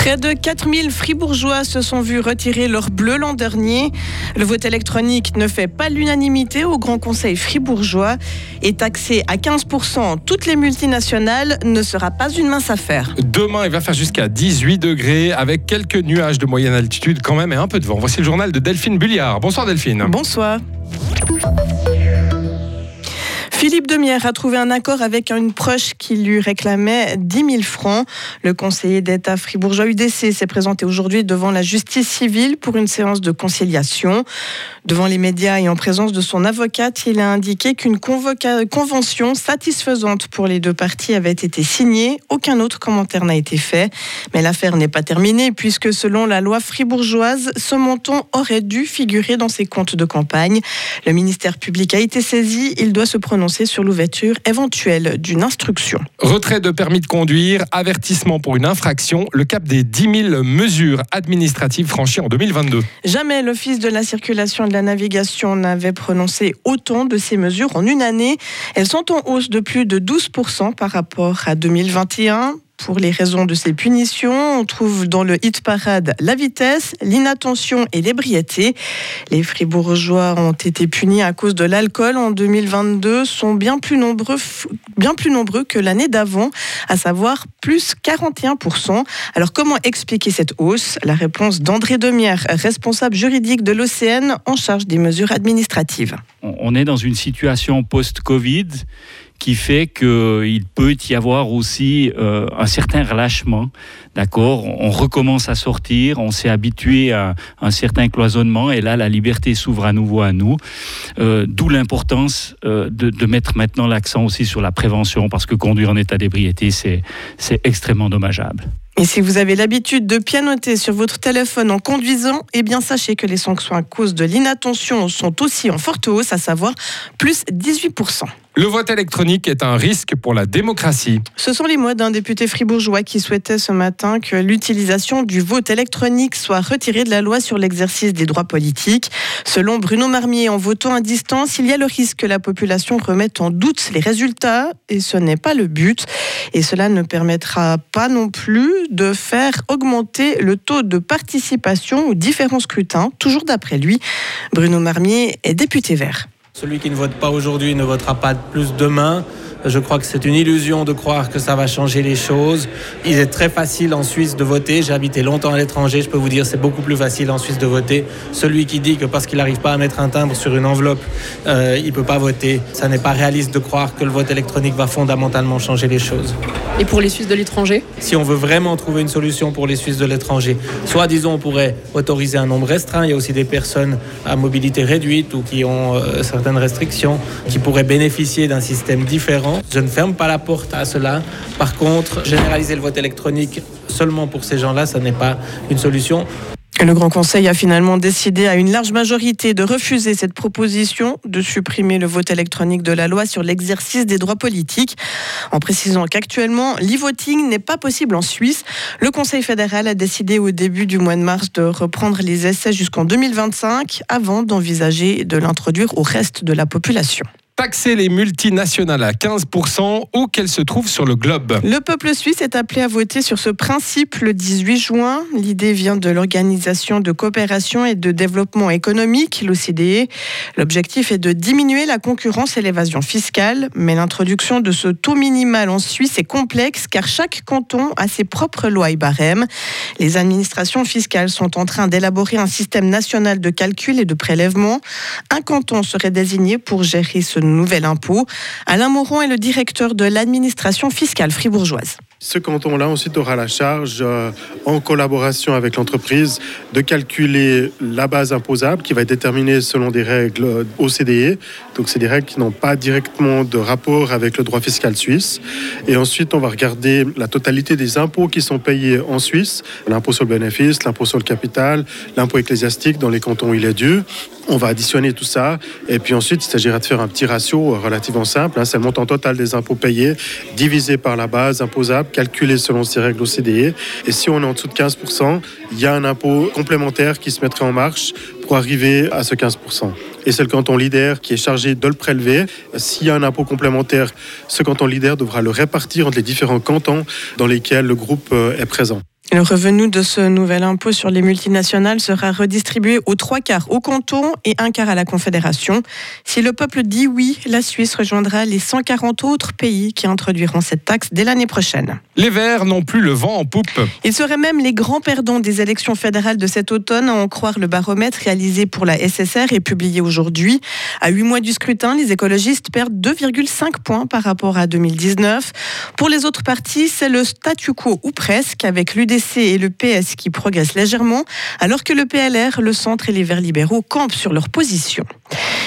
Près de 4000 fribourgeois se sont vus retirer leur bleu l'an dernier. Le vote électronique ne fait pas l'unanimité au Grand Conseil fribourgeois et taxé à 15% toutes les multinationales ne sera pas une mince affaire. Demain, il va faire jusqu'à 18 degrés avec quelques nuages de moyenne altitude quand même et un peu de vent. Voici le journal de Delphine Bulliard. Bonsoir Delphine. Bonsoir. Thank you. Philippe Demière a trouvé un accord avec une proche qui lui réclamait 10 000 francs. Le conseiller d'État fribourgeois UDC s'est présenté aujourd'hui devant la justice civile pour une séance de conciliation. Devant les médias et en présence de son avocate, il a indiqué qu'une convention satisfaisante pour les deux parties avait été signée. Aucun autre commentaire n'a été fait. Mais l'affaire n'est pas terminée puisque selon la loi fribourgeoise, ce montant aurait dû figurer dans ses comptes de campagne. Le ministère public a été saisi. Il doit se prononcer sur l'ouverture éventuelle d'une instruction. Retrait de permis de conduire, avertissement pour une infraction, le cap des 10 000 mesures administratives franchies en 2022. Jamais l'Office de la circulation et de la navigation n'avait prononcé autant de ces mesures en une année. Elles sont en hausse de plus de 12% par rapport à 2021 pour les raisons de ces punitions. On trouve dans le hit parade la vitesse, l'inattention et l'ébriété. Les fribourgeois ont été punis à cause de l'alcool en 2022, sont bien plus nombreux, bien plus nombreux que l'année d'avant, à savoir plus 41%. Alors comment expliquer cette hausse? La réponse d'André Demière, responsable juridique de l'OCN en charge des mesures administratives. On est dans une situation post-Covid qui fait qu'il peut y avoir aussi euh, un certain relâchement. D'accord? On recommence à sortir, on s'est habitué à un certain cloisonnement et là, la liberté s'ouvre à nouveau à nous. Euh, d'où l'importance euh, de, de, mettre maintenant l'accent aussi sur la prévention parce que conduire en état d'ébriété, c'est extrêmement dommageable. Et si vous avez l'habitude de pianoter sur votre téléphone en conduisant, eh bien sachez que les sanctions à cause de l'inattention sont aussi en forte hausse, à savoir plus 18%. Le vote électronique est un risque pour la démocratie. Ce sont les mots d'un député fribourgeois qui souhaitait ce matin que l'utilisation du vote électronique soit retirée de la loi sur l'exercice des droits politiques. Selon Bruno Marmier, en votant à distance, il y a le risque que la population remette en doute les résultats et ce n'est pas le but. Et cela ne permettra pas non plus de faire augmenter le taux de participation aux différents scrutins, toujours d'après lui. Bruno Marmier est député vert. Celui qui ne vote pas aujourd'hui ne votera pas plus demain. Je crois que c'est une illusion de croire que ça va changer les choses. Il est très facile en Suisse de voter. J'ai habité longtemps à l'étranger. Je peux vous dire c'est beaucoup plus facile en Suisse de voter. Celui qui dit que parce qu'il n'arrive pas à mettre un timbre sur une enveloppe, euh, il ne peut pas voter, ça n'est pas réaliste de croire que le vote électronique va fondamentalement changer les choses. Et pour les Suisses de l'étranger? Si on veut vraiment trouver une solution pour les Suisses de l'étranger, soit disons on pourrait autoriser un nombre restreint. Il y a aussi des personnes à mobilité réduite ou qui ont euh, certaines restrictions qui pourraient bénéficier d'un système différent je ne ferme pas la porte à cela. Par contre, généraliser le vote électronique seulement pour ces gens-là, ça n'est pas une solution. Le Grand Conseil a finalement décidé à une large majorité de refuser cette proposition de supprimer le vote électronique de la loi sur l'exercice des droits politiques, en précisant qu'actuellement, l'e-voting n'est pas possible en Suisse. Le Conseil fédéral a décidé au début du mois de mars de reprendre les essais jusqu'en 2025 avant d'envisager de l'introduire au reste de la population taxer les multinationales à 15% où qu'elles se trouvent sur le globe. Le peuple suisse est appelé à voter sur ce principe le 18 juin. L'idée vient de l'Organisation de coopération et de développement économique, l'OCDE. L'objectif est de diminuer la concurrence et l'évasion fiscale, mais l'introduction de ce taux minimal en Suisse est complexe car chaque canton a ses propres lois et barèmes. Les administrations fiscales sont en train d'élaborer un système national de calcul et de prélèvement. Un canton serait désigné pour gérer ce nouvel impôt. Alain Moron est le directeur de l'administration fiscale fribourgeoise. Ce canton-là ensuite aura la charge, euh, en collaboration avec l'entreprise, de calculer la base imposable qui va être déterminée selon des règles OCDE. Donc c'est des règles qui n'ont pas directement de rapport avec le droit fiscal suisse. Et ensuite, on va regarder la totalité des impôts qui sont payés en Suisse. L'impôt sur le bénéfice, l'impôt sur le capital, l'impôt ecclésiastique dans les cantons où il est dû. On va additionner tout ça. Et puis ensuite, il s'agira de faire un petit ratio relativement simple. Hein. C'est le montant total des impôts payés divisé par la base imposable calculé selon ces règles OCDE. Et si on est en dessous de 15%, il y a un impôt complémentaire qui se mettrait en marche pour arriver à ce 15%. Et c'est le canton leader qui est chargé de le prélever. S'il y a un impôt complémentaire, ce canton leader devra le répartir entre les différents cantons dans lesquels le groupe euh, est présent. Le revenu de ce nouvel impôt sur les multinationales sera redistribué aux trois quarts au canton et un quart à la Confédération. Si le peuple dit oui, la Suisse rejoindra les 140 autres pays qui introduiront cette taxe dès l'année prochaine. Les Verts n'ont plus le vent en poupe. Ils seraient même les grands perdants des élections fédérales de cet automne, à en croire le baromètre réalisé pour la SSR et publié aujourd'hui. À huit mois du scrutin, les écologistes perdent 2,5 points par rapport à 2019. Pour les autres partis, c'est le statu quo ou presque, avec l'UDC et le PS qui progressent légèrement, alors que le PLR, le Centre et les Verts libéraux campent sur leur position.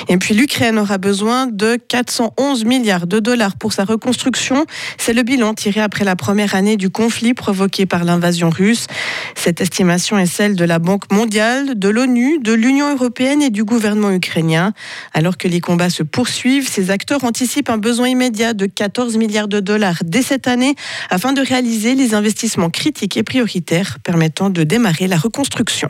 Et puis l'Ukraine aura besoin de 411 milliards de dollars pour sa reconstruction. C'est le bilan tiré après la première année du conflit provoqué par l'invasion russe. Cette estimation est celle de la Banque mondiale, de l'ONU, de l'Union européenne et du gouvernement ukrainien. Alors que les combats se poursuivent, ces acteurs anticipent un besoin immédiat de 14 milliards de dollars dès cette année afin de réaliser les investissements critiques et prioritaires permettant de démarrer la reconstruction.